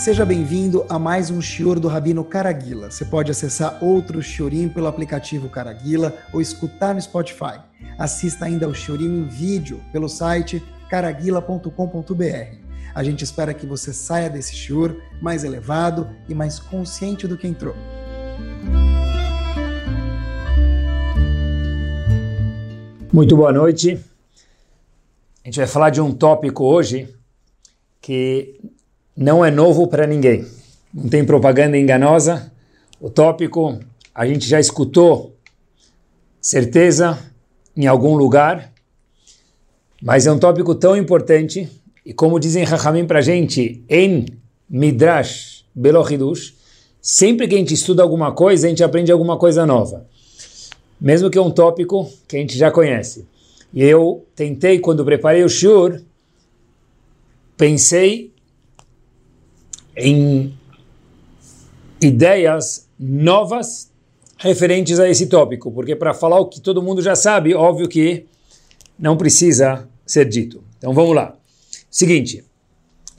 Seja bem-vindo a mais um Shior do Rabino Caraguila. Você pode acessar outro Shiorim pelo aplicativo Caraguila ou escutar no Spotify. Assista ainda ao Shiorim em vídeo pelo site caraguila.com.br. A gente espera que você saia desse Shior mais elevado e mais consciente do que entrou. Muito boa noite. A gente vai falar de um tópico hoje que não é novo para ninguém. Não tem propaganda enganosa. O tópico a gente já escutou, certeza, em algum lugar, mas é um tópico tão importante e como dizem Rahamim para a gente, em Midrash Belohidush, sempre que a gente estuda alguma coisa, a gente aprende alguma coisa nova. Mesmo que é um tópico que a gente já conhece. E eu tentei, quando preparei o Shur, pensei em ideias novas referentes a esse tópico, porque para falar o que todo mundo já sabe, óbvio que não precisa ser dito. Então vamos lá. Seguinte,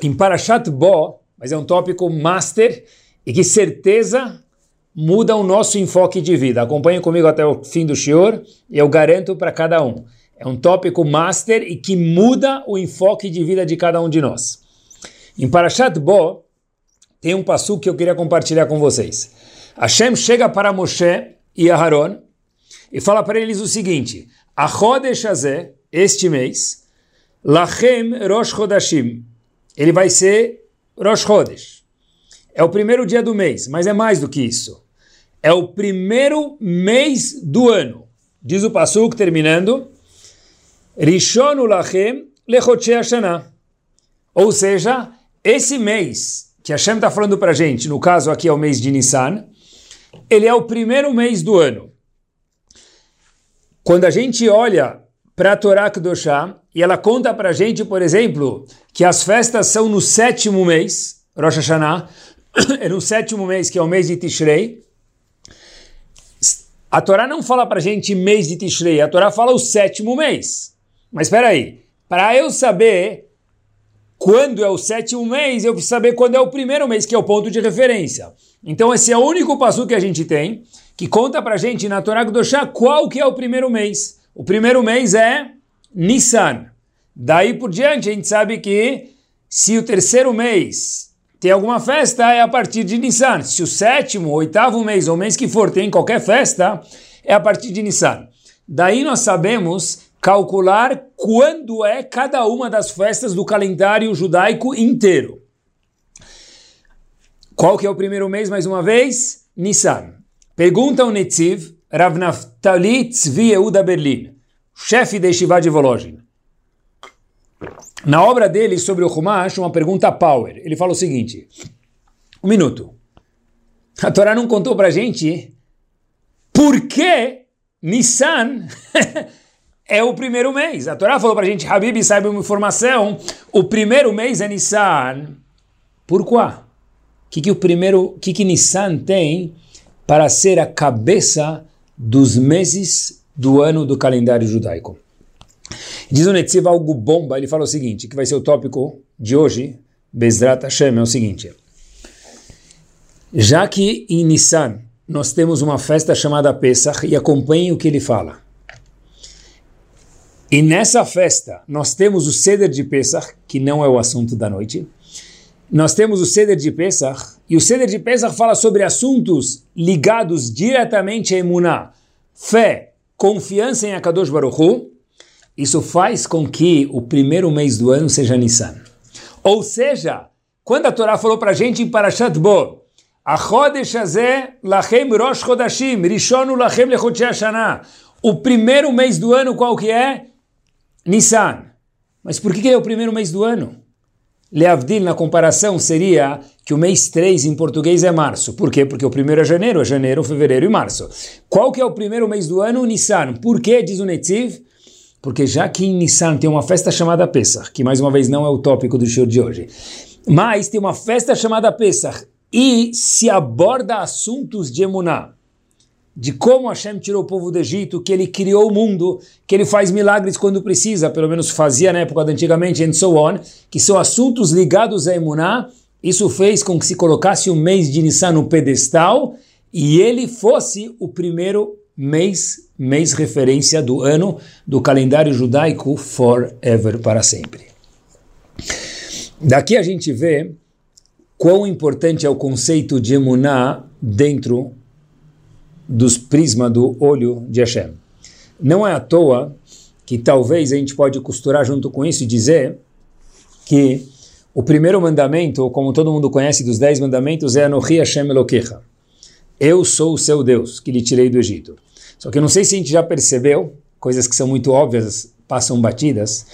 em Parashat Bo, mas é um tópico master e que certeza muda o nosso enfoque de vida. Acompanhe comigo até o fim do shiur e eu garanto para cada um. É um tópico master e que muda o enfoque de vida de cada um de nós. Em Parashat Bo, tem um passo que eu queria compartilhar com vocês. Hashem chega para Moshe e Aharon e fala para eles o seguinte: Achodesh Hazeh, este mês, Lachem Rosh Chodashim, ele vai ser Rosh Chodesh. É o primeiro dia do mês, mas é mais do que isso. É o primeiro mês do ano. Diz o Passuk, terminando, Rishonu Lachem Lechotche Hashanah. Ou seja, esse mês que Hashem está falando para a gente, no caso aqui é o mês de Nissan, ele é o primeiro mês do ano. Quando a gente olha para a Torá Kedoshá, e ela conta para a gente, por exemplo, que as festas são no sétimo mês, Rosh Hashanah, é no sétimo mês, que é o mês de Tishrei. A Torá não fala para a gente mês de Tishrei, a Torá fala o sétimo mês. Mas espera aí, para eu saber quando é o sétimo mês, eu preciso saber quando é o primeiro mês, que é o ponto de referência. Então esse é o único passo que a gente tem, que conta pra gente na Torá Kedoshá qual que é o primeiro mês. O primeiro mês é Nissan. Daí por diante a gente sabe que se o terceiro mês tem alguma festa, é a partir de Nissan. Se o sétimo, oitavo mês ou mês que for tem qualquer festa, é a partir de Nissan. Daí nós sabemos calcular quando é cada uma das festas do calendário judaico inteiro. Qual que é o primeiro mês, mais uma vez? Nissan. Pergunta o Netziv, Rav Naftali Tzvi Yehuda Berlin, chefe de Yeshiva de Volozhin. Na obra dele sobre o Humash, uma pergunta power. Ele fala o seguinte, um minuto. A Torá não contou pra gente por que Nissan é o primeiro mês. A Torá falou para a gente, Habib, saiba uma informação, o primeiro mês é Nissan. Por quê? O que, que o primeiro, que, que Nissan tem para ser a cabeça dos meses do ano do calendário judaico? Diz o Netziv algo bomba, ele fala o seguinte, que vai ser o tópico de hoje, Bezrat Hashem, é o seguinte. Já que em Nissan nós temos uma festa chamada Pesach, e acompanhe o que ele fala. E nessa festa, nós temos o Seder de Pesach, que não é o assunto da noite. Nós temos o Seder de Pesach, e o Seder de Pesach fala sobre assuntos ligados diretamente a Emuná, fé, confiança em Akadosh Baruch Hu. Isso faz com que o primeiro mês do ano seja Nissan. Ou seja, quando a Torá falou para a gente em Parashat Bo, Achodesh Hazeh Lachem Rosh Chodashim, Rishonu Lachem Hashanah. O primeiro mês do ano qual que é? Nissan. Mas por que é o primeiro mês do ano? Leavdil, na comparação, seria que o mês 3 em português é março. Por quê? Porque o primeiro é janeiro, é janeiro, fevereiro e março. Qual que é o primeiro mês do ano? Nissan. Por quê, diz o Netziv? Porque já que em Nissan tem uma festa chamada Pesach, que mais uma vez não é o tópico do show de hoje, mas tem uma festa chamada Pesach e se aborda assuntos de Emuná de como Hashem tirou o povo do Egito, que ele criou o mundo, que ele faz milagres quando precisa, pelo menos fazia na época de antigamente, and so on, que são assuntos ligados a Emuná, isso fez com que se colocasse o mês de Nissan no pedestal e ele fosse o primeiro mês, mês referência do ano do calendário judaico forever, para sempre. Daqui a gente vê quão importante é o conceito de emuná dentro dos prismas do olho de Hashem. Não é à toa que talvez a gente pode costurar junto com isso e dizer que o primeiro mandamento, como todo mundo conhece dos dez mandamentos, é Anohi Hashem Elokecha. Eu sou o seu Deus, que lhe tirei do Egito. Só que eu não sei se a gente já percebeu, coisas que são muito óbvias, passam batidas,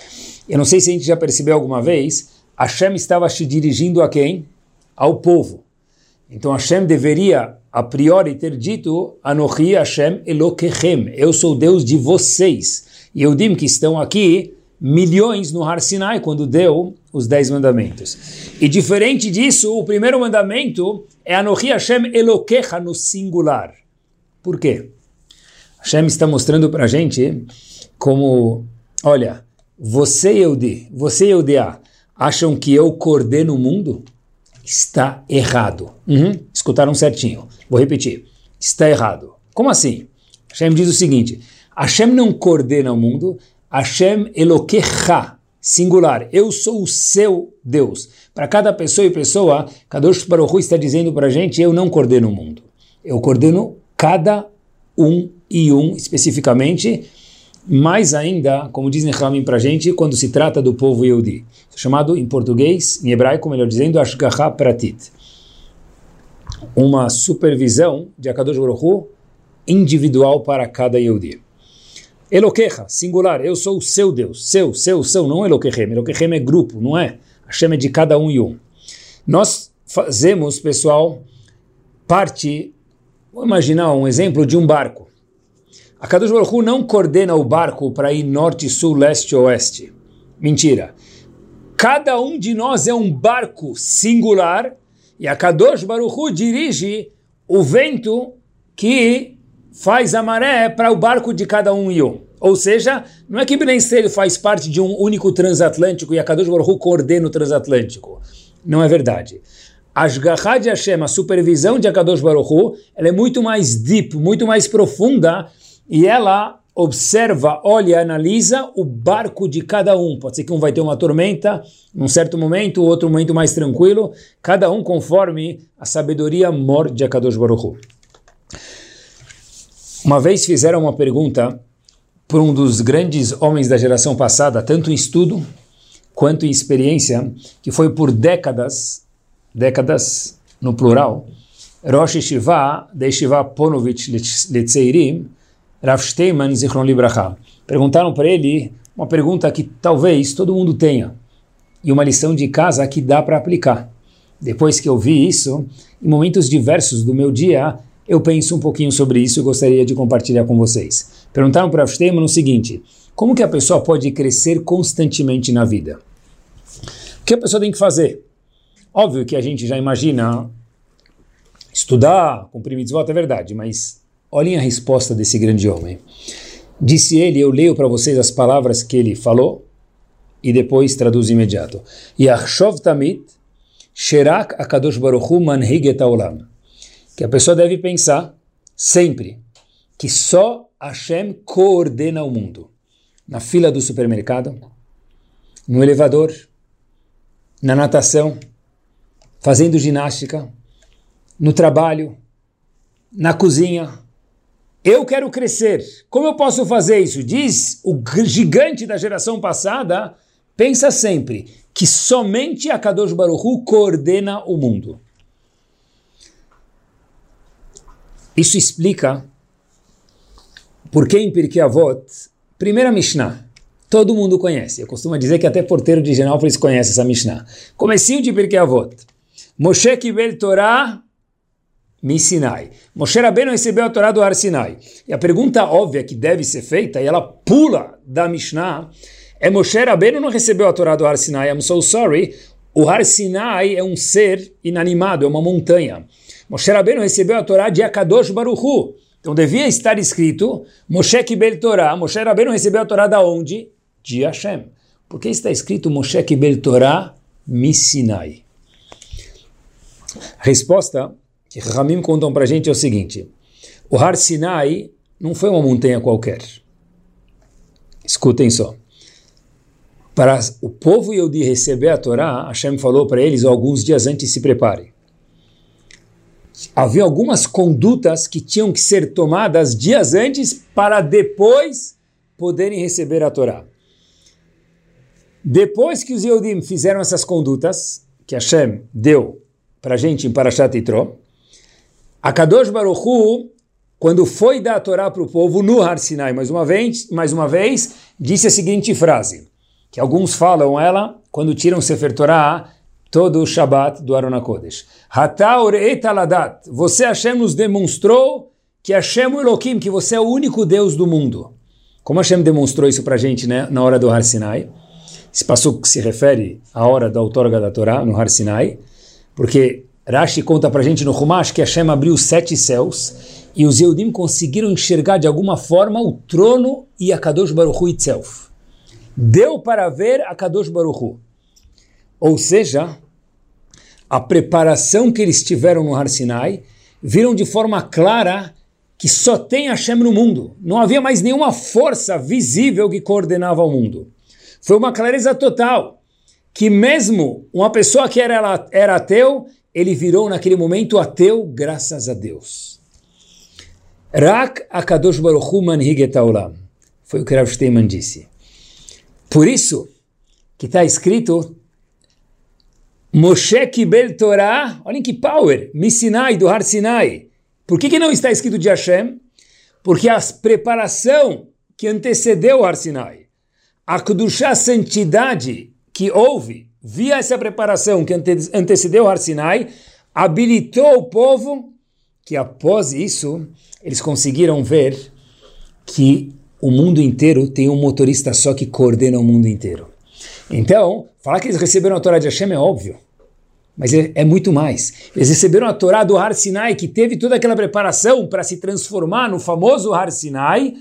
eu não sei se a gente já percebeu alguma vez, Hashem estava se dirigindo a quem? Ao povo. Então Hashem deveria, a priori, ter dito Anohi Hashem Elokechem, eu sou Deus de vocês. E eu digo que estão aqui milhões no Har Sinai, quando deu os dez mandamentos. E diferente disso, o primeiro mandamento é Anohi Hashem Elokecha no singular. Por quê? Hashem está mostrando para a gente como, olha, você Eudi, você e Eudia, acham que eu coordeno o mundo? Está errado. Uhum. Escutaram certinho. Vou repetir. Está errado. Como assim? Hashem diz o seguinte, Hashem não coordena o mundo, Hashem Elokecha, singular, eu sou o seu Deus. Para cada pessoa e pessoa, Kadosh Baruch está dizendo para a gente, eu não coordeno o mundo. Eu coordeno cada um e um especificamente, mais ainda, como dizem Nehemim para a gente, quando se trata do povo Yehudi. Chamado em português, em hebraico, melhor dizendo, Ashgaha Pratit. Uma supervisão de Akadosh Baruch individual para cada Yehudi. Eloqueja, singular, eu sou o seu Deus, seu, seu, seu, não Eloquechem, Eloquechem é grupo, não é? Hashem é de cada um e um. Nós fazemos, pessoal, parte, vou imaginar um exemplo de um barco. A Kadosh Baruch não coordena o barco para ir norte, sul, leste, oeste. Mentira. Cada um de nós é um barco singular e a Kadosh Baruch dirige o vento que faz a maré para o barco de cada um e um. Ou seja, não é que Ben Israel faz parte de um único transatlântico e a Kadosh Baruch coordena o transatlântico. Não é verdade. Ashgahá de Hashem, a supervisão de Akadosh Baruch Hu, ela é muito mais deep, muito mais profunda e ela observa, olha, analisa o barco de cada um. Pode ser que um vai ter uma tormenta num certo momento, outro momento mais tranquilo, cada um conforme a sabedoria mor de Akadosh Baruch Hu. Uma vez fizeram uma pergunta por um dos grandes homens da geração passada, tanto em estudo quanto em experiência, que foi por décadas, décadas no plural, Rosh Yeshiva, de Yeshiva Ponovich Letzeirim, Rav Steinman Zichron Libraha. Perguntaram para ele uma pergunta que talvez todo mundo tenha, e uma lição de casa que dá para aplicar. Depois que eu vi isso, em momentos diversos do meu dia, eu penso um pouquinho sobre isso e gostaria de compartilhar com vocês. Perguntaram para Avshtema no seguinte, como que a pessoa pode crescer constantemente na vida? O que a pessoa tem que fazer? Óbvio que a gente já imagina estudar, cumprir mitzvot, é verdade, mas olhem a resposta desse grande homem. Disse ele, eu leio para vocês as palavras que ele falou e depois traduzo imediato. Yachshov tamit, sherak akadosh baruch hu manhig et que a pessoa deve pensar sempre que só Hashem coordena o mundo. Na fila do supermercado, no elevador, na natação, fazendo ginástica, no trabalho, na cozinha. Eu quero crescer. Como eu posso fazer isso? Diz o gigante da geração passada, pensa sempre que somente a Kadosh Baruch Hu coordena o mundo. Isso explica por que em Pirkei Avot, primeira Mishnah, todo mundo conhece. Eu costumo dizer que até porteiro de Genópolis conhece essa Mishnah. Comecinho de Pirkei Avot. Moshe Kibel Torah mi Sinai. Moshe Rabbeinu recebeu a Torá do Har Sinai. E a pergunta óbvia que deve ser feita, e ela pula da Mishnah, é Moshe Rabbeinu não recebeu a Torá do Har Sinai. I'm so sorry. O Har Sinai é um ser inanimado, é uma montanha. Moshe Rabbeinu recebeu a Torá de Akadosh Baruchu. Então devia estar escrito Moshe Kibel Torá. Moshe Rabbeinu recebeu a Torá da onde? De Hashem. Por que está escrito Moshe Kibel Torá Missinai? A resposta que Ramim contam para a gente é o seguinte: o Har Sinai não foi uma montanha qualquer. Escutem só. Para o povo Yehudi receber a Torá, Hashem falou para eles alguns dias antes se preparem. Havia algumas condutas que tinham que ser tomadas dias antes para depois poderem receber a Torá. Depois que os Yehudim fizeram essas condutas, que Hashem deu para a gente em Parashat Yitro, a Kadosh Baruch Hu, quando foi dar a Torá para o povo no Har Sinai, mais uma vez, mais uma vez, disse a seguinte frase, que alguns falam ela quando tiram Sefer Torah todo o Shabat do Arona Kodesh. Hataur etaladat, você Hashem nos demonstrou que Hashem o Elohim, que você é o único Deus do mundo. Como Hashem demonstrou isso para a gente né, na hora do Har Sinai? Esse passo que se refere à hora da outorga da Torá no Har Sinai, porque Rashi conta para a gente no Humash que Hashem abriu sete céus e os Yehudim conseguiram enxergar de alguma forma o trono e a Kadosh Baruch Hu itself. Deu para ver a Kadosh Baruch Hu. Ou seja, a preparação que eles tiveram no Har Sinai, viram de forma clara que só tem Hashem no mundo. Não havia mais nenhuma força visível que coordenava o mundo. Foi uma clareza total, que mesmo uma pessoa que era, era ateu, ele virou naquele momento ateu graças a Deus. Rak Akadosh Baruch Hu Foi o que Rav Steinman disse. Por isso que está escrito Moshe Kibel Torah, olhem que power, Missinai, do Har Sinai. Por que, que não está escrito de Hashem? Porque a preparação que antecedeu o Har Sinai, a Kedushá, santidade que houve via essa preparação que ante antecedeu o Har Sinai, habilitou o povo que após isso eles conseguiram ver que o mundo inteiro tem um motorista só que coordena o mundo inteiro. Então, falar que eles receberam a Torá de Hashem é óbvio, mas é, é, muito mais. Eles receberam a Torá do Har Sinai, que teve toda aquela preparação para se transformar no famoso Har Sinai.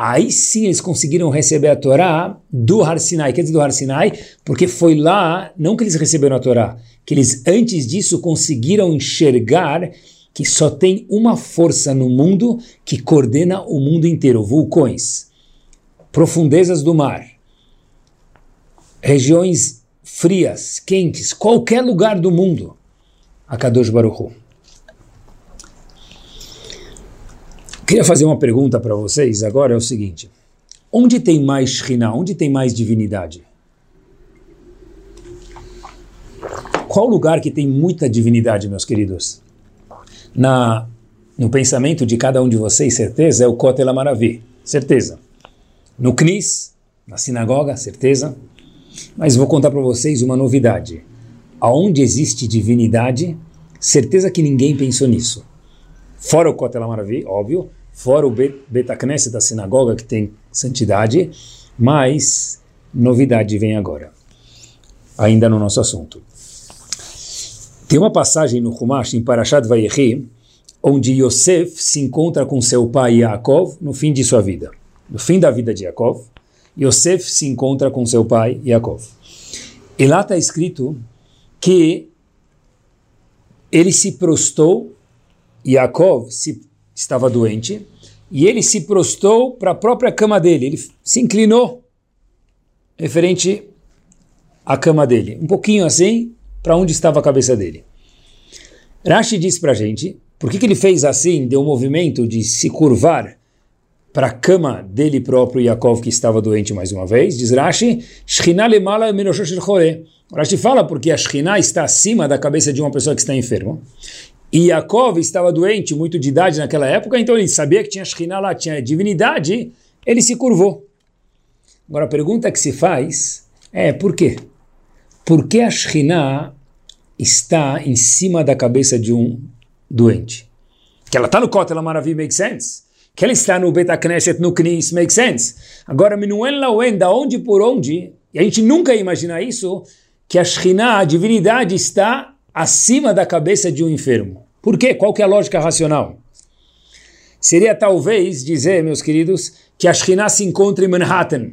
Aí sim eles conseguiram receber a Torá do Har Sinai, quer dizer, do Har Sinai, porque foi lá, não que eles receberam a Torá, que eles antes disso conseguiram enxergar que só tem uma força no mundo que coordena o mundo inteiro, vulcões, profundezas do mar regiões frias, quentes, qualquer lugar do mundo, a Baruch Hu. Queria fazer uma pergunta para vocês agora, é o seguinte, onde tem mais Shekhinah, onde tem mais divindade? Qual lugar que tem muita divindade, meus queridos? Na, no pensamento de cada um de vocês, certeza, é o Kotel Amaravi, certeza. No Knis, na sinagoga, certeza. Mas vou contar para vocês uma novidade. Aonde existe divindade, certeza que ninguém pensou nisso. Fora o Kotel Maravi, óbvio, fora o Betacneset da sinagoga que tem santidade, mas novidade vem agora, ainda no nosso assunto. Tem uma passagem no Humash, em Parashat Vayechi, onde Yosef se encontra com seu pai Yaakov no fim de sua vida. No fim da vida de Yaakov, Yosef se encontra com seu pai Yaakov. E lá está escrito que ele se prostou, Yaakov se, estava doente, e ele se prostou para a própria cama dele, ele se inclinou referente à cama dele, um pouquinho assim, para onde estava a cabeça dele. Rashi diz para a gente, por que, que ele fez assim, deu um movimento de se curvar para a cama dele próprio, Yaakov, que estava doente mais uma vez, diz Rashi, Rashi fala porque a Shekhinah está acima da cabeça de uma pessoa que está enferma. E Yaakov estava doente, muito de idade naquela época, então ele sabia que tinha Shekhinah lá, tinha divindade, ele se curvou. Agora a pergunta que se faz é por quê? Por que a Shekhinah está em cima da cabeça de um doente? Que ela está no Kotel Maravi, make sense? que ele está no Betacneset, no Knis, make sense. Agora, Minuen Lauen, da onde por onde, e a gente nunca ia imaginar isso, que a Shekhinah, a divindade, está acima da cabeça de um enfermo. Por quê? Qual que é a lógica racional? Seria talvez dizer, meus queridos, que a Shekhinah se encontra em Manhattan,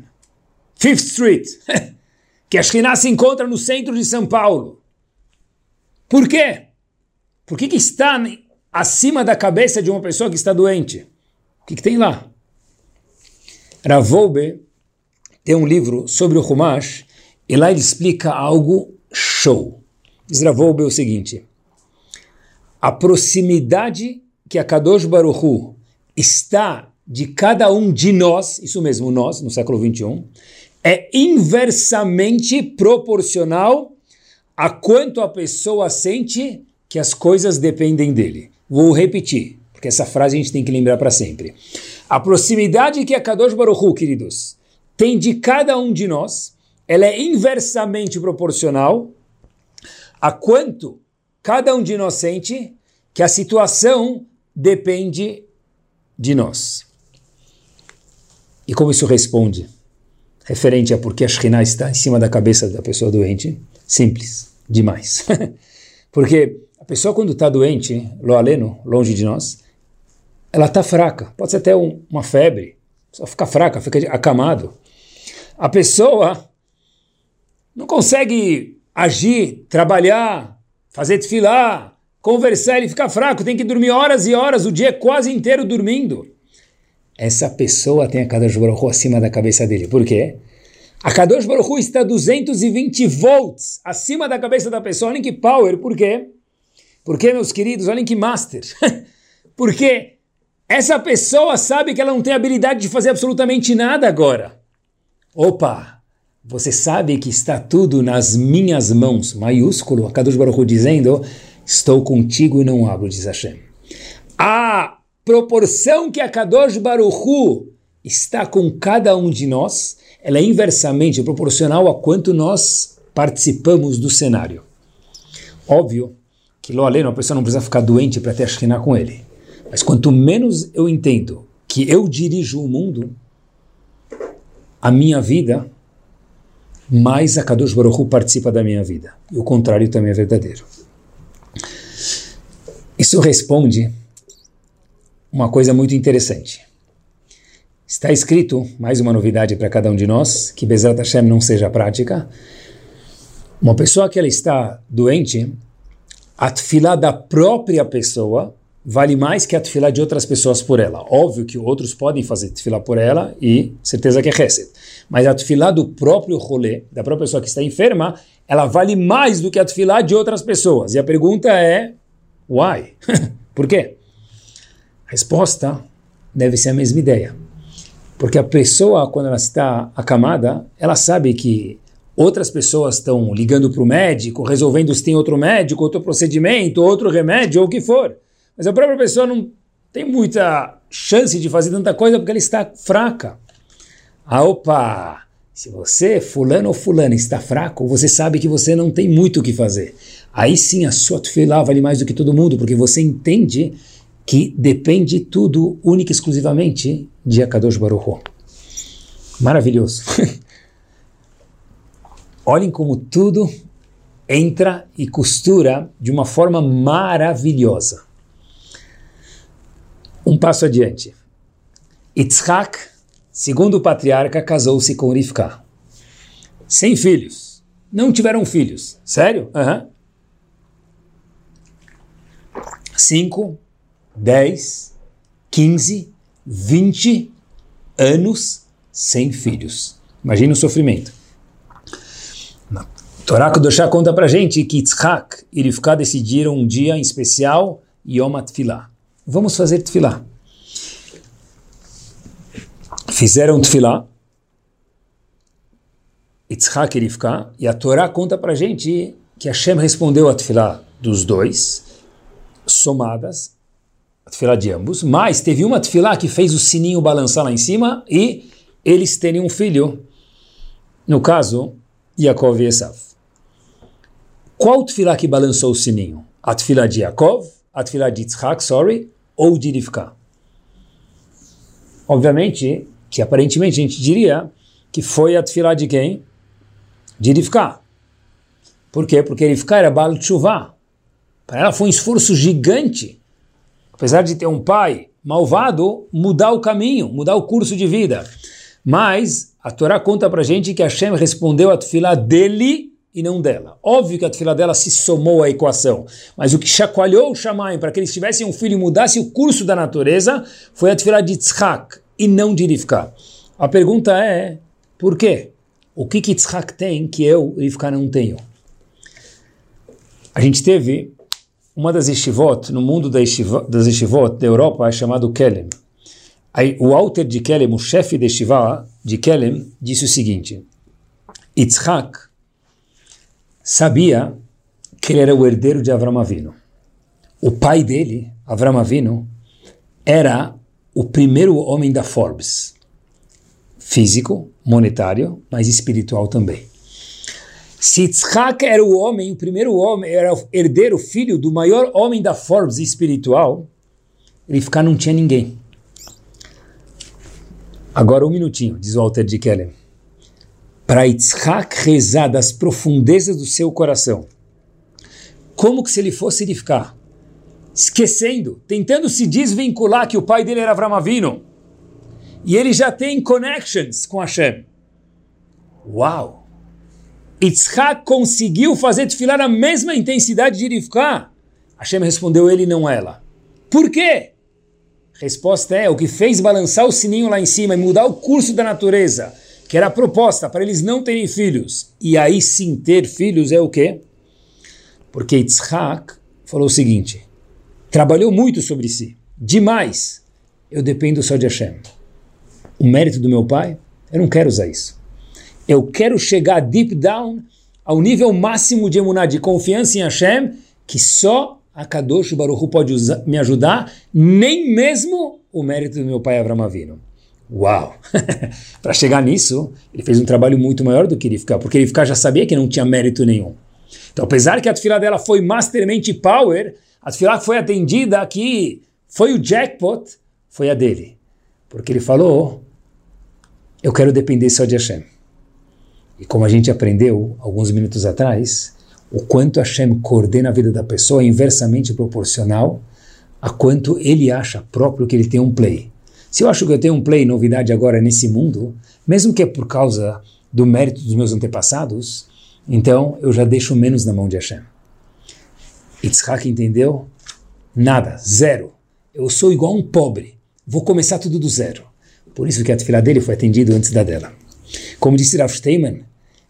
Fifth Street, que a Shekhinah se encontra no centro de São Paulo. Por quê? Por que, que está acima da cabeça de uma pessoa que está doente? O que, que tem lá? Ravolbe tem um livro sobre o Humash e lá ele explica algo show. Diz o seguinte, a proximidade que a Kadosh Baruchu está de cada um de nós, isso mesmo, nós, no século 21, é inversamente proporcional a quanto a pessoa sente que as coisas dependem dele. Vou repetir, porque essa frase a gente tem que lembrar para sempre. A proximidade que a Kadosh Baruchu, queridos, tem de cada um de nós, ela é inversamente proporcional a quanto cada um de nós sente que a situação depende de nós. E como isso responde? Referente a porque a Shekhinah está em cima da cabeça da pessoa doente? Simples, demais. porque a pessoa quando está doente, lo aleno, longe de nós, ela está fraca. Pode ser até um, uma febre, só fica fraca, fica acamado. A pessoa não consegue agir, trabalhar, fazer desfilar, conversar, ele fica fraco, tem que dormir horas e horas, o dia quase inteiro dormindo essa pessoa tem a Kadosh Baruch acima da cabeça dele. Por quê? A Kadosh Baruch está 220 volts acima da cabeça da pessoa. Olhem que power. Por quê? Porque, meus queridos, olhem que master. Porque essa pessoa sabe que ela não tem habilidade de fazer absolutamente nada agora. Opa! Você sabe que está tudo nas minhas mãos. Maiúsculo, a Kadosh Baruch dizendo, estou contigo e não abro, diz Hashem. Ah! proporção que a Kadosh Baruchu está com cada um de nós, ela é inversamente proporcional a quanto nós participamos do cenário. Óbvio que, lo aleno, a pessoa não precisa ficar doente para ter a com ele. Mas quanto menos eu entendo que eu dirijo o mundo, a minha vida, mais a Kadosh Baruchu participa da minha vida. E o contrário também é verdadeiro. Isso responde uma coisa muito interessante. Está escrito, mais uma novidade para cada um de nós, que Bezrat Hashem não seja prática. Uma pessoa que ela está doente, a tefilá da própria pessoa vale mais que a tefilá de outras pessoas por ela. Óbvio que outros podem fazer tefilá por ela e certeza que é reset. Mas a tefilá do próprio rolê, da própria pessoa que está enferma, ela vale mais do que a tefilá de outras pessoas. E a pergunta é, why? por quê? A resposta deve ser a mesma ideia. Porque a pessoa, quando ela está acamada, ela sabe que outras pessoas estão ligando para o médico, resolvendo se tem outro médico, outro procedimento, outro remédio, ou o que for. Mas a própria pessoa não tem muita chance de fazer tanta coisa porque ela está fraca. Ah, opa! Se você, fulano ou fulano, está fraco, você sabe que você não tem muito o que fazer. Aí sim a sua tefilá vale mais do que todo mundo, porque você entende que depende tudo, única e exclusivamente, de Akadosh Baruch. Maravilhoso. Olhem como tudo entra e costura de uma forma maravilhosa. Um passo adiante. Yitzhak, segundo o patriarca, casou-se com Rivka. Sem filhos. Não tiveram filhos. Sério? Uhum. Cinco 10, 15, 20 anos sem filhos. Imagina o sofrimento. Torá Kudoshá conta pra gente que Yitzhak e Rivka decidiram um dia em especial Yom HaTfilah. Vamos fazer Tfilah. Fizeram Tfilah, Yitzhak e Rivka, e a Torá conta pra gente que Hashem respondeu a Tfilah dos dois, somadas, a tefilá de ambos, mas teve uma tefilá que fez o sininho balançar lá em cima e eles terem um filho, no caso, Yaakov e Esav. Qual tefilá que balançou o sininho? A tefilá de Yaakov, a tefilá de Yitzhak, sorry, ou de Rivka? Obviamente, que aparentemente a gente diria que foi a tefilá de quem? De Rivka. Por quê? Porque Rivka era Baal Tshuva. Para ela foi um esforço gigante apesar de ter um pai malvado, mudar o caminho, mudar o curso de vida. Mas a Torá conta para gente que Hashem respondeu a tefilá dele e não dela. Óbvio que a tefila dela se somou à equação, mas o que chacoalhou o Shamayim para que eles tivessem um filho e mudasse o curso da natureza foi a tefila de Tzchak e não de Rivka. A pergunta é, por quê? O que que Tzchak tem que eu, Rivka, não tenho? A gente teve uma das yeshivot, no mundo yeshivot, das yeshivot da Europa, é chamado Kelem. Aí, o Alter de Kelem, o chefe de yeshiva de Kelem, disse o seguinte, Yitzhak sabia que ele era o herdeiro de Avram Avinu. O pai dele, Avram Avinu, era o primeiro homem da Forbes. Físico, monetário, mas espiritual também. Se Yitzhak era o homem, o primeiro homem, era o herdeiro, filho do maior homem da Forbes espiritual, ele ficar não tinha ninguém. Agora um minutinho, diz Walter de Kellen para Yitzhak rezar das profundezas do seu coração. Como que se ele fosse edificar? Esquecendo, tentando se desvincular que o pai dele era Avram Avinu. E ele já tem connections com Hashem. Uau! Yitzhak conseguiu fazer desfilar a mesma intensidade de edificar. Hashem respondeu ele, não ela. Por quê? Resposta é, o que fez balançar o sininho lá em cima e mudar o curso da natureza que era a proposta para eles não terem filhos, e aí sim ter filhos é o quê? Porque Yitzhak falou o seguinte, trabalhou muito sobre si, demais, eu dependo só de Hashem. O mérito do meu pai, eu não quero usar isso. Eu quero chegar deep down ao nível máximo de emuná, de confiança em Hashem, que só a Kadosh Baruch pode usar, me ajudar, nem mesmo o mérito do meu pai Avram Avinu. Uau! Para chegar nisso, ele fez um trabalho muito maior do que ele ficar, porque ele ficar já sabia que não tinha mérito nenhum. Então, apesar que a tefilá dela foi mastermente power, a tefilá foi atendida aqui, foi o jackpot, foi a dele. Porque ele falou, eu quero depender só de Hashem. E como a gente aprendeu alguns minutos atrás, o quanto Hashem coordena a vida da pessoa é inversamente proporcional a quanto ele acha próprio que ele tem um play. Se eu acho que eu tenho um play novidade agora nesse mundo, mesmo que é por causa do mérito dos meus antepassados, então eu já deixo menos na mão de Hashem. Yitzhak entendeu? Nada, zero. Eu sou igual um pobre. Vou começar tudo do zero. Por isso que a tefilá dele foi atendida antes da dela. Como disse Rav Steinman,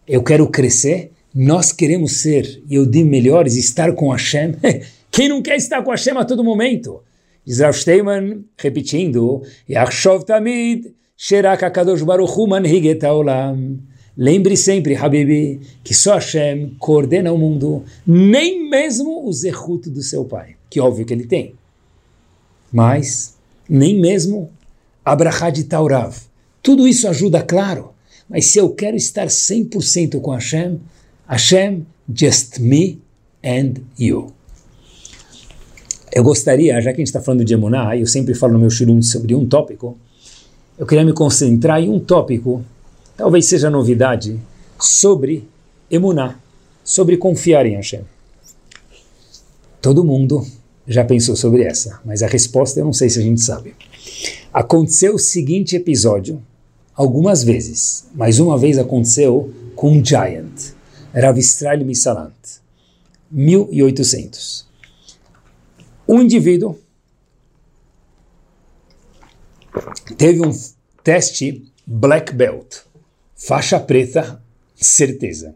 eu quero crescer, nós queremos ser Yehudim melhores, estar com Hashem. Quem não quer estar com Hashem a todo momento? Diz Rav Steinman, repetindo, Yachshov Tamid, Sherak HaKadosh Baruch Hu Manhiget Haolam. Lembre sempre, Habibi, que só Hashem coordena o mundo, nem mesmo o zerruto do seu pai, que óbvio que ele tem. Mas, nem mesmo Abrahá de Taurav. Tudo isso ajuda, claro. Mas se eu quero estar 100% com Hashem, Hashem, just me and you. Eu gostaria, já que a gente está falando de Emuná, eu sempre falo no meu shirim sobre um tópico, eu queria me concentrar em um tópico, talvez seja novidade, sobre Emuná, sobre confiar em Hashem. Todo mundo já pensou sobre essa, mas a resposta eu não sei se a gente sabe. Aconteceu o seguinte episódio algumas vezes, mas uma vez aconteceu com um giant, Rav Israel Misalant, 1800 um indivíduo teve um teste black belt, faixa preta, certeza.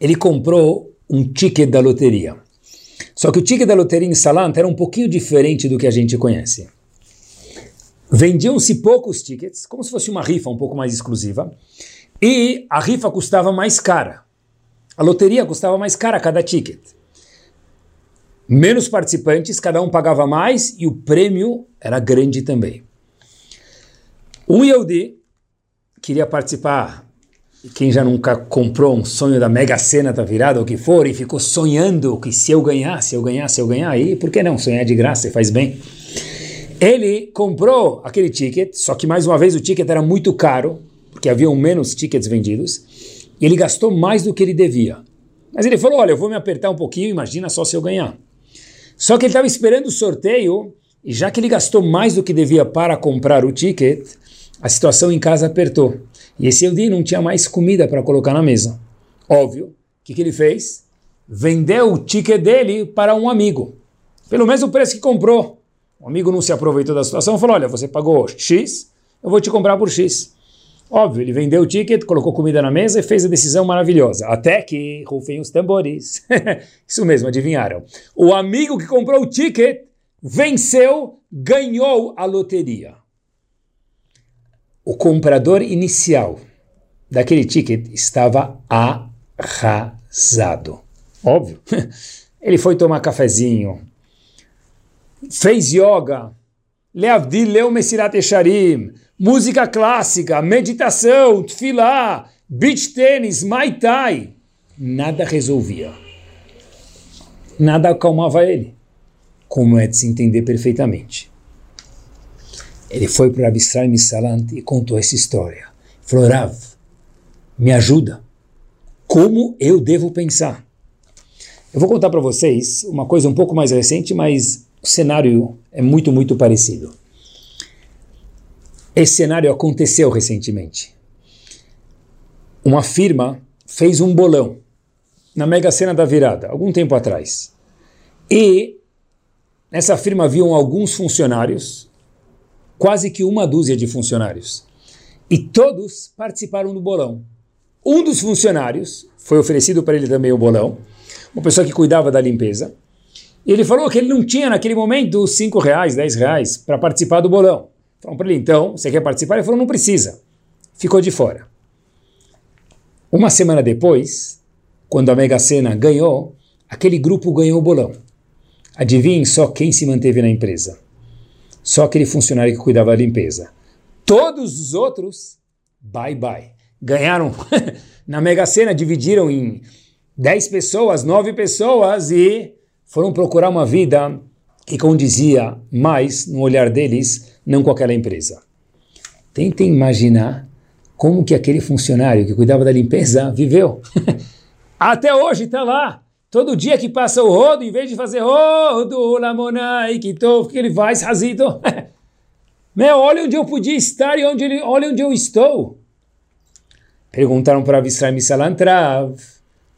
Ele comprou um ticket da loteria. Só que o ticket da loteria em Salant era um pouquinho diferente do que a gente conhece. Vendiam-se poucos tickets, como se fosse uma rifa um pouco mais exclusiva, e a rifa custava mais cara. A loteria custava mais cara cada ticket menos participantes, cada um pagava mais e o prêmio era grande também. Um Yehudi queria participar, quem já nunca comprou um sonho da Mega Sena tá virado ou o que for, e ficou sonhando que se eu ganhar, se eu ganhar, se eu ganhar, aí por que não? Sonhar de graça, faz bem. Ele comprou aquele ticket, só que mais uma vez o ticket era muito caro, porque haviam menos tickets vendidos, e ele gastou mais do que ele devia. Mas ele falou: Olha, eu vou me apertar um pouquinho, imagina só se eu ganhar. Só que ele estava esperando o sorteio, e já que ele gastou mais do que devia para comprar o ticket, a situação em casa apertou. E esse dia não tinha mais comida para colocar na mesa. Óbvio que, que ele fez? Vendeu o ticket dele para um amigo, pelo mesmo preço que comprou. O amigo não se aproveitou da situação, falou: Olha, você pagou X, eu vou te comprar por X. Óbvio, ele vendeu o ticket, colocou comida na mesa e fez a decisão maravilhosa. Até que rufem os tambores. Isso mesmo, adivinharam. O amigo que comprou o ticket venceu, ganhou a loteria. O comprador inicial daquele ticket estava arrasado. Óbvio. Ele foi tomar cafezinho, fez yoga, Leavdil leu Mesirat Esharim, música clássica, meditação, tefilá, beach tênis, mai tai. Nada resolvia. Nada acalmava ele. Como é de se entender perfeitamente. Ele foi para Rav Israel Misalant e contou essa história. Falou, Rav, me ajuda. Como eu devo pensar? Eu vou contar para vocês uma coisa um pouco mais recente, mas o cenário é muito, muito parecido. Esse cenário aconteceu recentemente. Uma firma fez um bolão na Mega Sena da Virada, algum tempo atrás. E nessa firma haviam alguns funcionários, quase que uma dúzia de funcionários. E todos participaram do bolão. Um dos funcionários, foi oferecido para ele também o bolão, uma pessoa que cuidava da limpeza, e ele falou que ele não tinha naquele momento 5 reais, 10 reais para participar do bolão. Falaram para ele, então, você quer participar? Ele falou, não precisa. Ficou de fora. Uma semana depois, quando a Mega Sena ganhou, aquele grupo ganhou o bolão. Adivinhe só quem se manteve na empresa. Só aquele funcionário que cuidava da limpeza. Todos os outros, bye bye. Ganharam na Mega Sena, dividiram em 10 pessoas, 9 pessoas e foram procurar uma vida que condizia mais, no olhar deles, não com aquela empresa. Tentem imaginar como que aquele funcionário que cuidava da limpeza viveu. Até hoje está lá. Todo dia que passa o rodo, em vez de fazer rodo, lamonai, que o que ele faz, razito. Meu, olha onde eu podia estar e onde ele, olha onde eu estou. Perguntaram para Avishai Misalantrav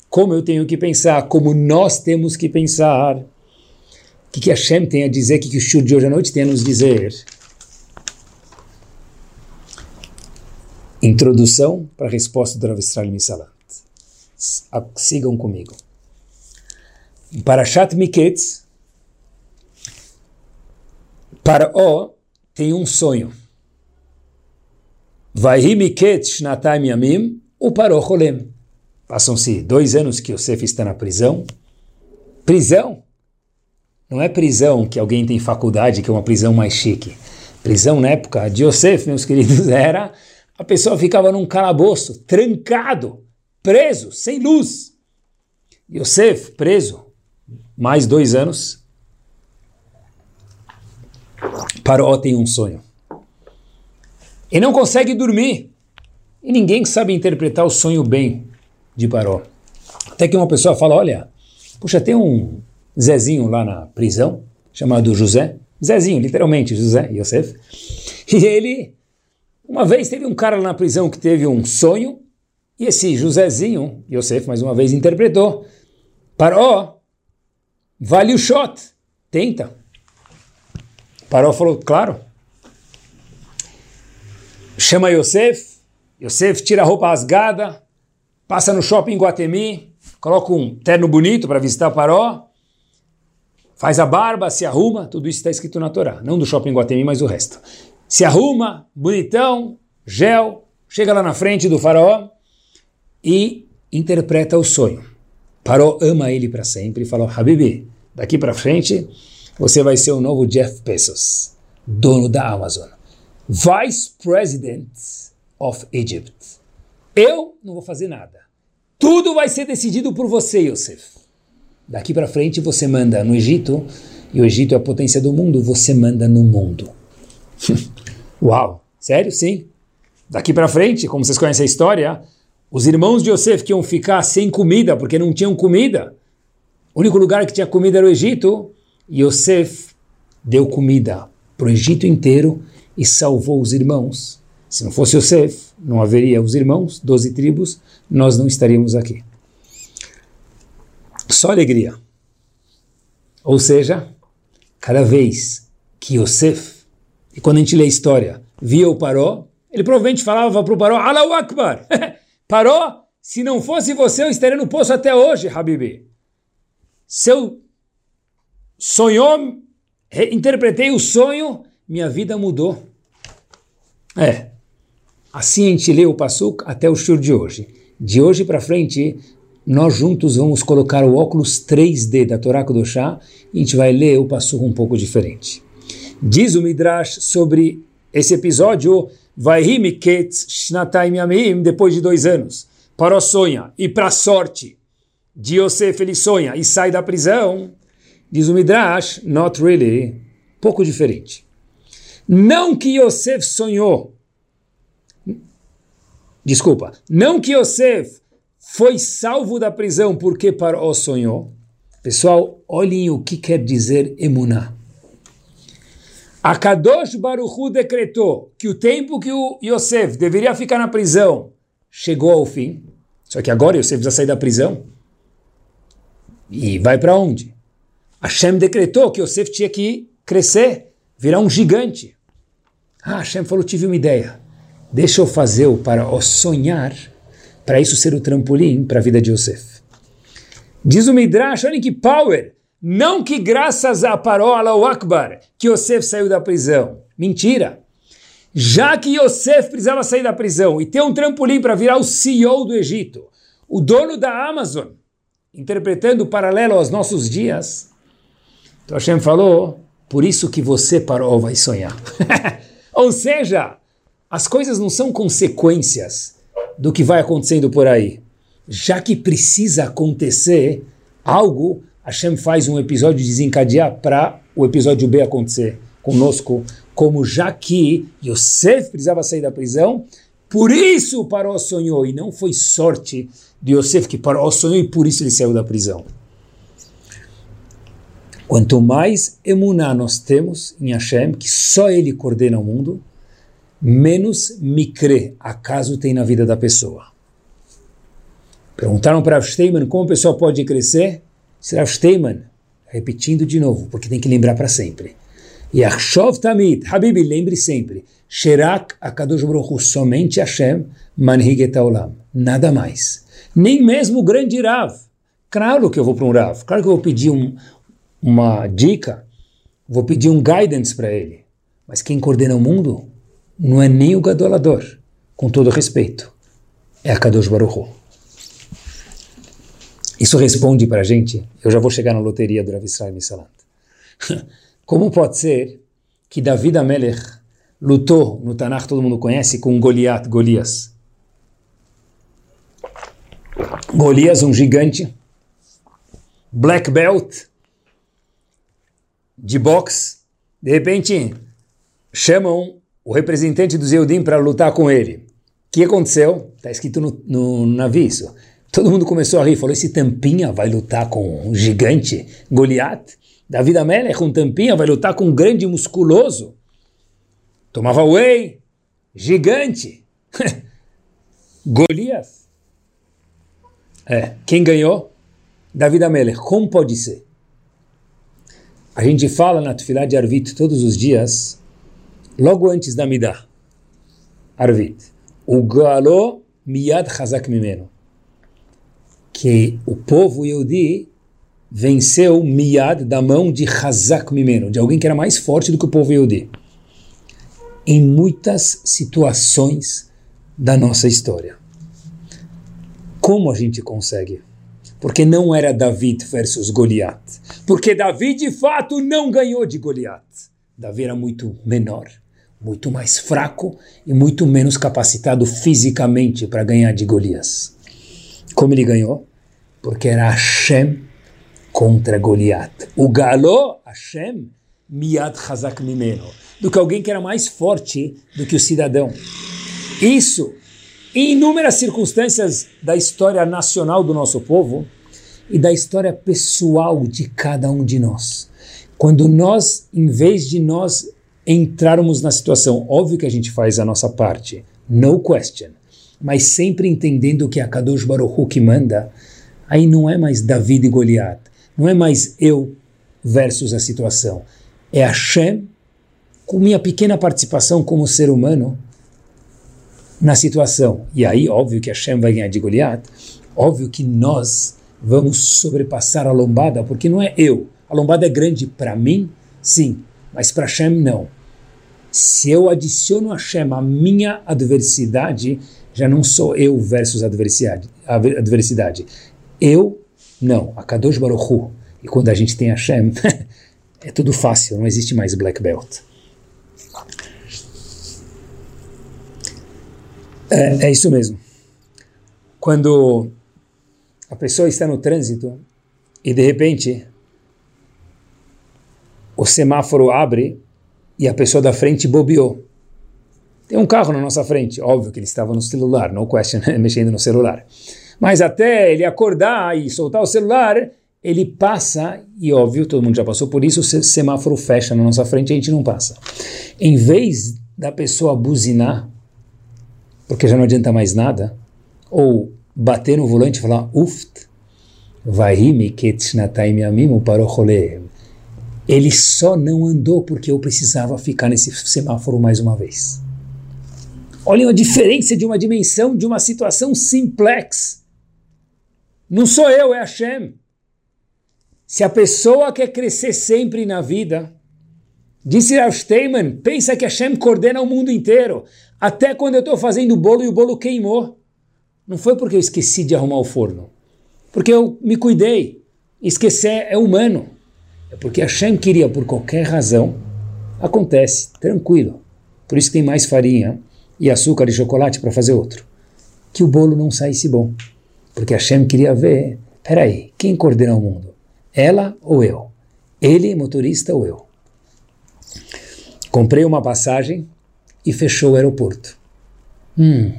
como eu tenho que pensar, como nós temos que pensar. O que, que Hashem tem a dizer, o que, que o Shur de hoje à noite tem a nos dizer? Introdução para a resposta do Rav Israel Misalant. Sigam comigo. Em Parashat Miketz, O tem um sonho. Vai Miketz Shnatam Yamim, o Paró Cholem. Passam-se dois anos que Yosef está na prisão. Prisão? Não é prisão que alguém tem faculdade, que é uma prisão mais chique. Prisão na época de Yosef, meus queridos, era a pessoa ficava num calabouço, trancado, preso, sem luz. Yosef, preso, mais dois anos. Paró tem um sonho. E não consegue dormir. E ninguém sabe interpretar o sonho bem de Paró. Até que uma pessoa fala, olha, puxa, tem um Zezinho lá na prisão, chamado José, Zezinho, literalmente, José Yosef, e ele, uma vez teve um cara lá na prisão que teve um sonho, e esse Josézinho, Yosef, mais uma vez, interpretou, Paró, vale o shot, tenta. Paró falou, claro. Chama Yosef, Yosef tira a roupa rasgada, passa no shopping Guatemi, coloca um terno bonito para visitar Paró, faz a barba, se arruma, tudo isso está escrito na Torá, não do shopping Guatemi, mas o resto. Se arruma, bonitão, gel, chega lá na frente do faraó e interpreta o sonho. Paró ama ele para sempre e falou, Habibi, daqui para frente você vai ser o novo Jeff Bezos, dono da Amazon, Vice President of Egypt. Eu não vou fazer nada. Tudo vai ser decidido por você, Yosef. Daqui para frente você manda no Egito, e o Egito é a potência do mundo, você manda no mundo. Uau, sério? Sim. Daqui para frente, como vocês conhecem a história, os irmãos de Yosef que iam ficar sem comida porque não tinham comida. O único lugar que tinha comida era o Egito. Yosef deu comida para o Egito inteiro e salvou os irmãos. Se não fosse Yosef, não haveria os irmãos, doze tribos, nós não estaríamos aqui. só alegria. Ou seja, cada vez que Yosef, e quando a gente lê a história, via o Paró, ele provavelmente falava para o Paró, Allahu Akbar, Paró, se não fosse você, eu estaria no poço até hoje, Habibi. Seu sonhou, interpretei o sonho, minha vida mudou. É, assim a gente lê o Passuk até o shur de hoje. De hoje para frente, nós juntos vamos colocar o óculos 3D da Torá Kudoshá e a gente vai ler o Passuk um pouco diferente. Diz o Midrash sobre esse episódio, Vaihi Miketz Shnatayim Yamim, depois de dois anos. Paró sonha, e para sorte de Yosef ele sonha e sai da prisão. Diz o Midrash, not really, pouco diferente. Não que Yosef sonhou, desculpa, não que Yosef foi salvo da prisão porque Paró sonhou. Pessoal, olhem o que quer dizer emuná. A Kadosh Baruchu decretou que o tempo que o Yosef deveria ficar na prisão chegou ao fim. Só que agora Yosef precisa sair da prisão. E vai para onde? Hashem decretou que Yosef tinha que crescer, virar um gigante. Ah, Hashem falou, tive uma ideia. Deixa eu fazer o para o sonhar, para isso ser o trampolim para a vida de Yosef. Diz o Midrash, olha que power! Não que graças a Paró al Akbar que Yosef saiu da prisão. Mentira! Já que Yosef precisava sair da prisão e ter um trampolim para virar o CEO do Egito, o dono da Amazon, interpretando o paralelo aos nossos dias, então Hashem falou, por isso que você parou vai sonhar. Ou seja, as coisas não são consequências do que vai acontecendo por aí. Já que precisa acontecer algo, Hashem faz um episódio desencadear para o episódio B acontecer conosco como já que Yosef precisava sair da prisão, por isso Paró sonhou, e não foi sorte de Yosef que Paró sonhou e por isso ele saiu da prisão. Quanto mais emuná nós temos em Hashem, que só ele coordena o mundo, menos micre, acaso tem na vida da pessoa. Perguntaram para Steinman como a pessoa pode crescer. Rav Steinman, repetindo de novo, porque tem que lembrar para sempre. Yachshov Tamid, Habibi, lembre sempre, Sherak Akadosh Baruch somente Hashem, Manhiget Olam, nada mais. Nem mesmo o grande Rav. Claro que eu vou para um Rav, claro que eu vou pedir um, uma dica, vou pedir um guidance para ele. Mas quem coordena o mundo não é nem o Gadolador, com todo respeito, é a Kadosh Baruch Isso responde para a gente, eu já vou chegar na loteria do Rav Israel Misalant. Como pode ser que David Amelech lutou no Tanakh, todo mundo conhece, com Goliat, Golias? Golias, um gigante, black belt, de boxe, de repente chamam o representante do Zeudim para lutar com ele. O que aconteceu? Está escrito no, no, no aviso. Todo mundo começou a rir, falou, esse tampinha vai lutar com um gigante, Goliat? David Amelech, um tampinha, vai lutar com um grande musculoso. Tomava whey, gigante. Golias. É, quem ganhou? David Amelech. Como pode ser? A gente fala na Tufilá de Arvit todos os dias, logo antes da Midah. Arvit. O Galo Miyad Hazak Mimeno. Que o povo Yehudi venceu Miyad da mão de Hazak Mimeno, de alguém que era mais forte do que o povo Yehudi. Em muitas situações da nossa história. Como a gente consegue? Porque não era David versus Goliat. Porque David, de fato, não ganhou de Goliat. Davi era muito menor, muito mais fraco e muito menos capacitado fisicamente para ganhar de Golias. Como ele ganhou? Porque era Hashem contra Goliat. O galo, Hashem, miad chazak mimeno, do que alguém que era mais forte do que o cidadão. Isso, em inúmeras circunstâncias da história nacional do nosso povo e da história pessoal de cada um de nós. Quando nós, em vez de nós entrarmos na situação, óbvio que a gente faz a nossa parte, no question, mas sempre entendendo que a Kadosh Baruch Hu que manda, Aí não é mais David e Goliat, não é mais eu versus a situação. É Hashem, com minha pequena participação como ser humano, na situação. E aí, óbvio que Hashem vai ganhar de Goliat, óbvio que nós vamos sobrepassar a lombada, porque não é eu. A lombada é grande para mim, sim, mas para Hashem não. Se eu adiciono a Hashem a minha adversidade, já não sou eu versus a adversidade. Eu, não. A Kadosh Baruch Hu. E quando a gente tem Hashem, é tudo fácil, não existe mais black belt. É, é isso mesmo. Quando a pessoa está no trânsito e de repente o semáforo abre e a pessoa da frente bobeou. Tem um carro na nossa frente, óbvio que ele estava no celular, no question, mexendo no celular. Mas até ele acordar e soltar o celular, ele passa, e óbvio, todo mundo já passou por isso, o semáforo fecha na nossa frente e a gente não passa. Em vez da pessoa buzinar, porque já não adianta mais nada, ou bater no volante e falar uft, ele só não andou porque eu precisava ficar nesse semáforo mais uma vez. Olhem a diferença de uma dimensão, de uma situação simplex. Não sou eu, é Hashem. Se a pessoa quer crescer sempre na vida, disse Rav Steinman, pensa que Hashem coordena o mundo inteiro. Até quando eu estou fazendo bolo e o bolo queimou. Não foi porque eu esqueci de arrumar o forno. Porque eu me cuidei. Esquecer é humano. É porque Hashem queria, por qualquer razão, acontece, tranquilo. Por isso tem mais farinha e açúcar e chocolate para fazer outro. Que o bolo não saísse bom. Porque Hashem queria ver, peraí, quem coordena o mundo? Ela ou eu? Ele, motorista ou eu? Comprei uma passagem e fechou o aeroporto. Hum,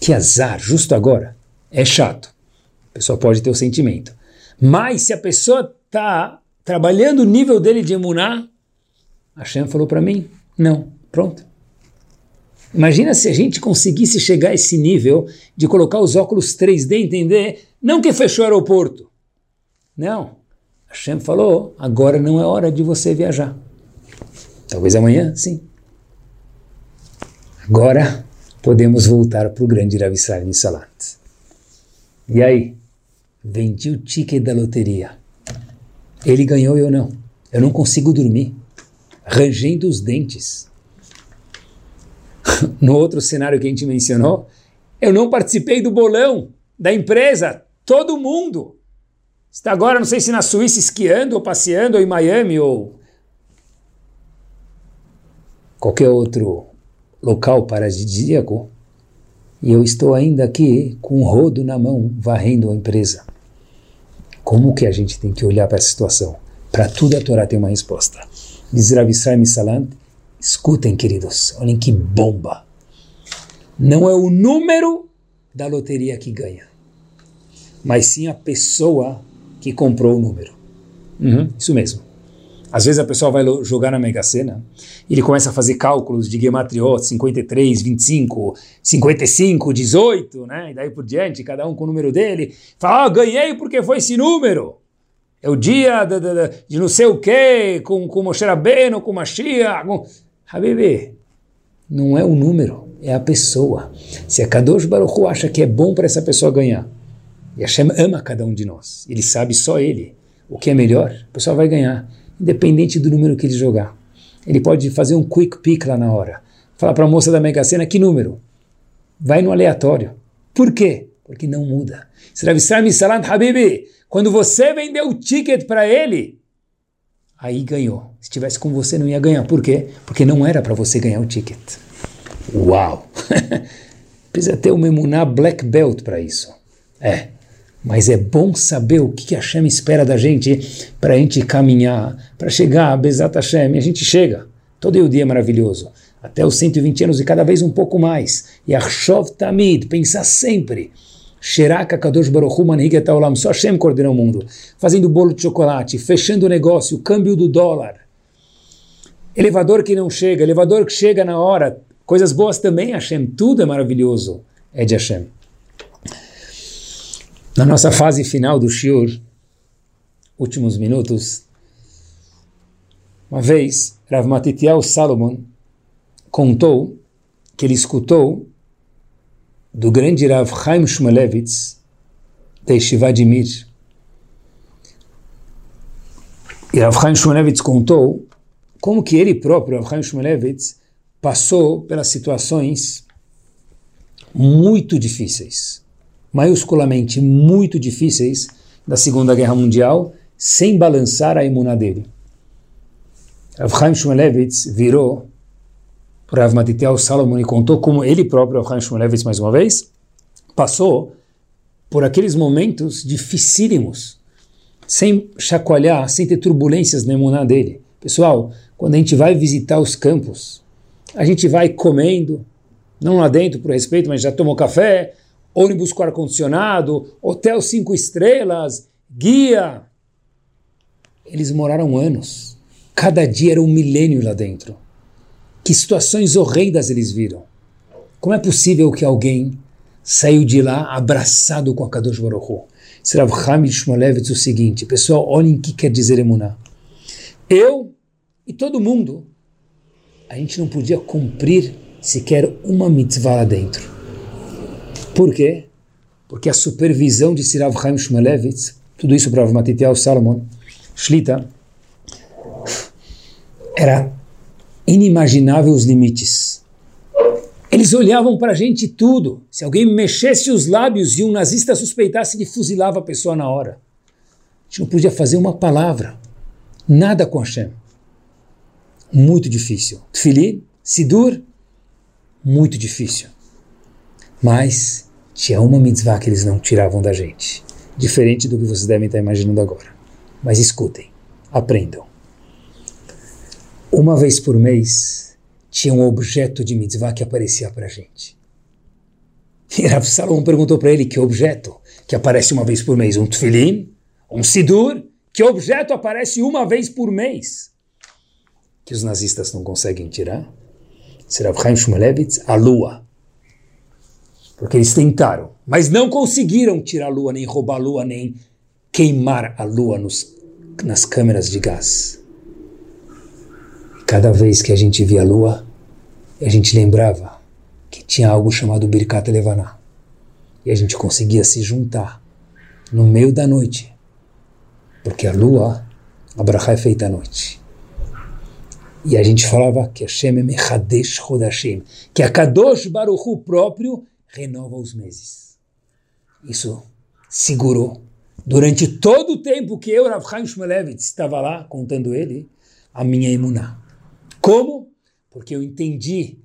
que azar, justo agora. É chato. A pessoa pode ter o sentimento. Mas se a pessoa está trabalhando o nível dele de emuná, Hashem falou para mim, não, pronto. Imagina se a gente conseguisse chegar a esse nível de colocar os óculos 3D e entender, não que fechou o aeroporto. Não. Hashem falou, agora não é hora de você viajar. Talvez amanhã, sim. Agora podemos voltar para o grande Rav Israel Salat. E aí? Vendi o ticket da loteria. Ele ganhou e eu não. Eu não consigo dormir. Rangendo os dentes. No outro cenário que a gente mencionou, eu não participei do bolão da empresa. Todo mundo está agora, não sei se na Suíça esquiando ou passeando, ou em Miami, ou qualquer outro local paradisíaco, e eu estou ainda aqui com um rodo na mão, varrendo a empresa. Como que a gente tem que olhar para essa situação? Para tudo a Torá tem uma resposta. Diz Rav Salant, escutem queridos, olhem que bomba. Não é o número da loteria que ganha, mas sim a pessoa que comprou o número. Uhum, isso mesmo. Às vezes a pessoa vai jogar na Mega Sena e ele começa a fazer cálculos de Gematriot, 53, 25, 55, 18, né? E daí por diante, cada um com o número dele. Fala, ah, ganhei porque foi esse número. É o dia de, de, de não sei o quê, com, com Moshe Rabbeinu, com Mashiach. Com... Habibi, não é o número, é a pessoa. Se a Kadosh Baruch Hu acha que é bom para essa pessoa ganhar, e Hashem ama cada um de nós, ele sabe só ele o que é melhor, a pessoa vai ganhar independente do número que ele jogar. Ele pode fazer um quick pick lá na hora. Falar para a moça da Mega Sena que número. Vai no aleatório. Por quê? Porque não muda. Sravisami Salant Habibi, quando você vendeu o ticket para ele, aí ganhou. Se tivesse com você, não ia ganhar. Por quê? Porque não era para você ganhar o ticket. Uau! Precisa ter uma emuná black belt para isso. É, mas é bom saber o que a Hashem espera da gente para a gente caminhar, para chegar a Bezat Hashem. E a gente chega. Todo o dia é maravilhoso. Até os 120 anos e cada vez um pouco mais. E Arshov Tamid, pensar sempre. Sheraka Kadosh Baruch Hu Olam, só Hashem coordena o mundo. Fazendo bolo de chocolate, fechando o negócio, câmbio do dólar. Elevador que não chega, elevador que chega na hora. Coisas boas também, Hashem. Tudo é maravilhoso. É de Hashem. Na nossa fase final do Shiur, últimos minutos, uma vez, Rav Matitiel Salomon contou que ele escutou do grande Rav Chaim Shmulevitz, de Yeshiva de Mir. E Rav Chaim Shmulevitz contou como que ele próprio, Rav Chaim Shmulevitz, passou pelas situações muito difíceis, maiusculamente muito difíceis, da Segunda Guerra Mundial, sem balançar a imuna dele. Rav Chaim Shmulevitz virou Rav Matitiel Salomon e contou como ele próprio, Rav Shmulevitz, mais uma vez, passou por aqueles momentos dificílimos, sem chacoalhar, sem ter turbulências na emuná dele. Pessoal, quando a gente vai visitar os campos, a gente vai comendo, não lá dentro por respeito, mas já tomou café, ônibus com ar-condicionado, hotel cinco estrelas, guia. Eles moraram anos. Cada dia era um milênio lá dentro. Que situações horrendas eles viram. Como é possível que alguém saiu de lá abraçado com a Kadosh Baruch Hu? Srav Hamid Shmolevitz o seguinte, pessoal, olhem o que quer dizer emuná. Eu e todo mundo, a gente não podia cumprir sequer uma mitzvah lá dentro. Por quê? Porque a supervisão de Sirav Chaim Shmolevitz, tudo isso para Matitiel Salomon, Shlita, era inimaginável os limites. Eles olhavam para a gente tudo. Se alguém mexesse os lábios e um nazista suspeitasse, ele fuzilava a pessoa na hora. A gente não podia fazer uma palavra. Nada com Hashem. Muito difícil. Tfili, Sidur, muito difícil. Mas tinha uma mitzvah que eles não tiravam da gente. Diferente do que vocês devem estar imaginando agora. Mas escutem, aprendam uma vez por mês, tinha um objeto de mitzvah que aparecia para a gente. E Rav Salomão perguntou para ele que objeto que aparece uma vez por mês? Um tefilim? Um sidur? Que objeto aparece uma vez por mês? Que os nazistas não conseguem tirar? Será Chaim Shmulevitz? A lua. Porque eles tentaram, mas não conseguiram tirar a lua, nem roubar a lua, nem queimar a lua nos, nas câmeras de gás. Cada vez que a gente via a lua, a gente lembrava que tinha algo chamado Birkat Levaná. E a gente conseguia se juntar no meio da noite. Porque a lua, a é feita à noite. E a gente falava que Hashem é Mechadesh Chodashim, que a Kadosh Baruchu próprio renova os meses. Isso segurou durante todo o tempo que eu, Rav Chaim Shmulevitz, estava lá contando ele, a minha emuná. Como? Porque eu entendi.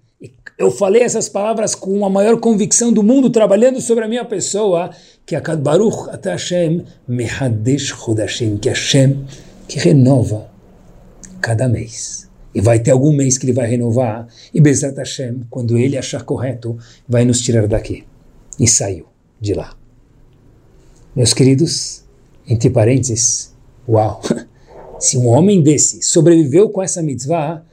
Eu falei essas palavras com a maior convicção do mundo, trabalhando sobre a minha pessoa, que a Baruch até Hashem mehadesh chodashim, que Hashem que renova cada mês. E vai ter algum mês que ele vai renovar, e Bezat Hashem, quando ele achar correto, vai nos tirar daqui. E saiu de lá. Meus queridos, entre parênteses, uau! Se um homem desse sobreviveu com essa mitzvah,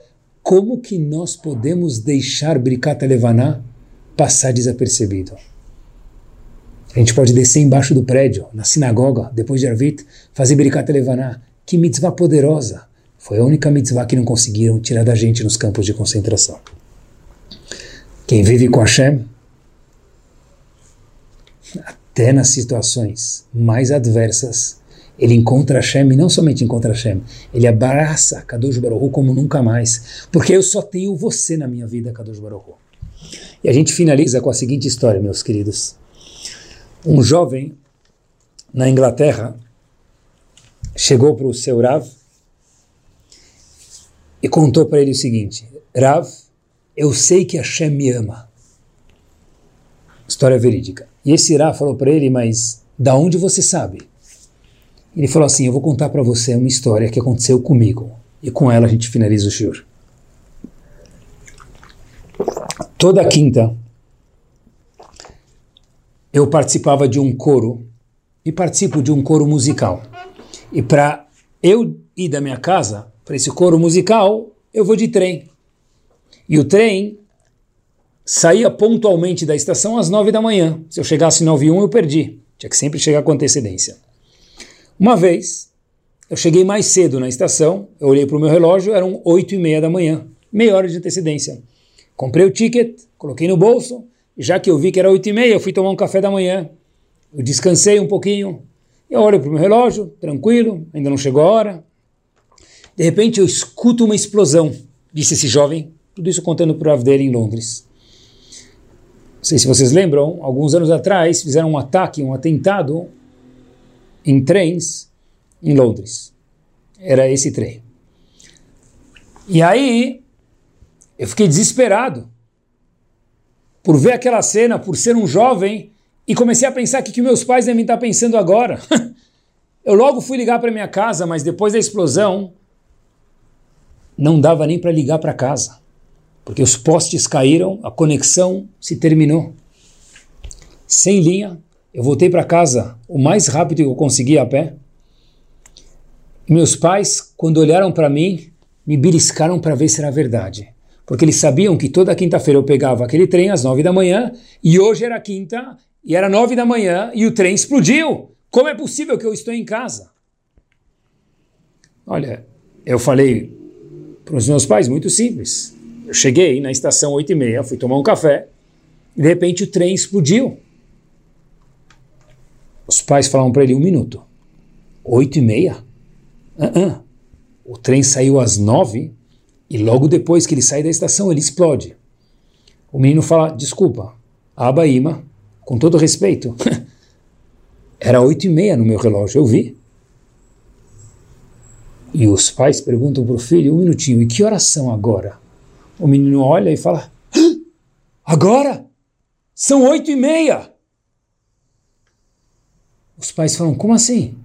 como que nós podemos deixar Brikat Levaná passar desapercebido? A gente pode descer embaixo do prédio, na sinagoga, depois de Arvit, fazer Brikat Levaná. Que mitzvah poderosa! Foi a única mitzvah que não conseguiram tirar da gente nos campos de concentração. Quem vive com Hashem, até nas situações mais adversas, ele encontra Hashem e não somente encontra Hashem, ele abraça Kadosh Baruch como nunca mais, porque eu só tenho você na minha vida, Kadosh Baruch E a gente finaliza com a seguinte história, meus queridos. Um jovem na Inglaterra chegou para o seu Rav e contou para ele o seguinte: Rav, eu sei que Hashem me ama. História verídica. E esse Rav falou para ele, mas da onde você sabe? Ele falou assim: Eu vou contar para você uma história que aconteceu comigo. E com ela a gente finaliza o shiur. Toda quinta eu participava de um coro e participo de um coro musical. E para eu ir da minha casa para esse coro musical, eu vou de trem. E o trem saía pontualmente da estação às nove da manhã. Se eu chegasse nove e um, eu perdi. Tinha que sempre chegar com antecedência. Uma vez, eu cheguei mais cedo na estação, eu olhei para o meu relógio, eram oito e meia da manhã, meia hora de antecedência. Comprei o ticket, coloquei no bolso, e já que eu vi que era oito e meia, eu fui tomar um café da manhã. Eu descansei um pouquinho, eu olho para o meu relógio, tranquilo, ainda não chegou a hora. De repente eu escuto uma explosão, disse esse jovem, tudo isso contando para o em Londres. Não sei se vocês lembram, alguns anos atrás fizeram um ataque, um atentado em trens em Londres. Era esse trem. E aí eu fiquei desesperado por ver aquela cena, por ser um jovem, e comecei a pensar o que, que meus pais devem estar pensando agora. eu logo fui ligar para minha casa, mas depois da explosão não dava nem para ligar para casa, porque os postes caíram, a conexão se terminou. Sem linha, eu voltei para casa o mais rápido que eu consegui a pé. Meus pais, quando olharam para mim, me beliscaram para ver se era verdade. Porque eles sabiam que toda quinta-feira eu pegava aquele trem às nove da manhã, e hoje era quinta, e era nove da manhã, e o trem explodiu. Como é possível que eu estou em casa? Olha, eu falei para os meus pais, muito simples. Eu cheguei na estação 8 e meia, fui tomar um café, e de repente o trem explodiu. Os pais falaram para ele, um minuto. 8 e meia? Uh -uh. O trem saiu às nove e logo depois que ele sai da estação, ele explode. O menino fala, desculpa, Abaíma, com todo respeito, era oito e meia no meu relógio, eu vi. E os pais perguntam para o filho, um minutinho, e que horas são agora? O menino olha e fala, agora? São oito e meia! Os pais falam, como assim?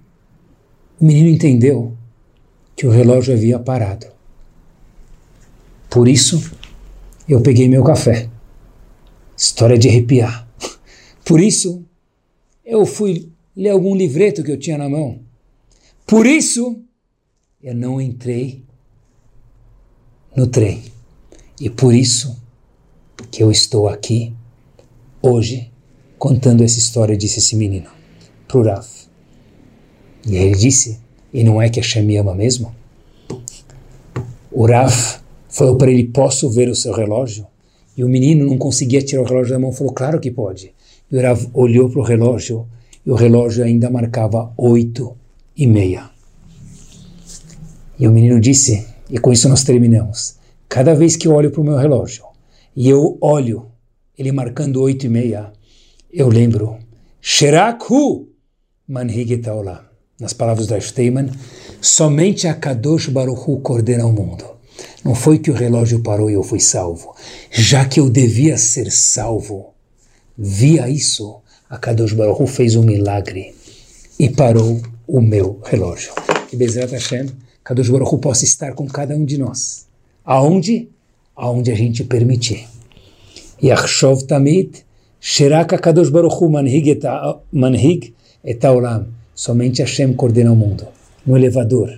O menino entendeu que o relógio havia parado. Por isso, eu peguei meu café. História de arrepiar. Por isso, eu fui ler algum livreto que eu tinha na mão. Por isso, eu não entrei no trem. E por isso que eu estou aqui hoje contando essa história, disse esse menino, pro Raf. E ele disse, e não é que Hashem me ama mesmo? O Raf falou para ele, posso ver o seu relógio? E o menino não conseguia tirar o relógio da mão, falou, claro que pode. E o Rav olhou para o relógio, e o relógio ainda marcava oito e meia. E o menino disse, e com isso nós terminamos, cada vez que eu olho para o meu relógio, e eu olho ele marcando oito e meia, eu lembro, Sherakhu Manhig Olam. Nas palavras do Steinman, somente a Kadosh Baruch Hu coordena o mundo. Não foi que o relógio parou e eu fui salvo. Já que eu devia ser salvo, via isso, a Kadosh Baruch Hu fez um milagre e parou o meu relógio. Que Bezerra Hashem Kadosh Baruch Hu possa estar com cada um de nós. Aonde? Aonde a gente permitir. Yachshov Tamid, Shiraka Kadosh Baruch Hu manhig et olam. Somente Hashem coordena o mundo. No elevador,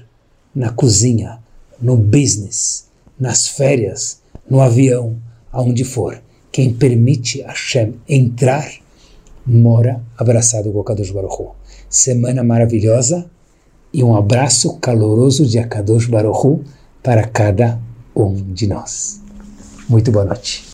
na cozinha, no business, nas férias, no avião, aonde for. Quem permite Hashem entrar, mora abraçado com o Kadosh Baruch Hu. Semana maravilhosa e um abraço caloroso de Akadosh Baruchu para cada um de nós. Muito boa noite.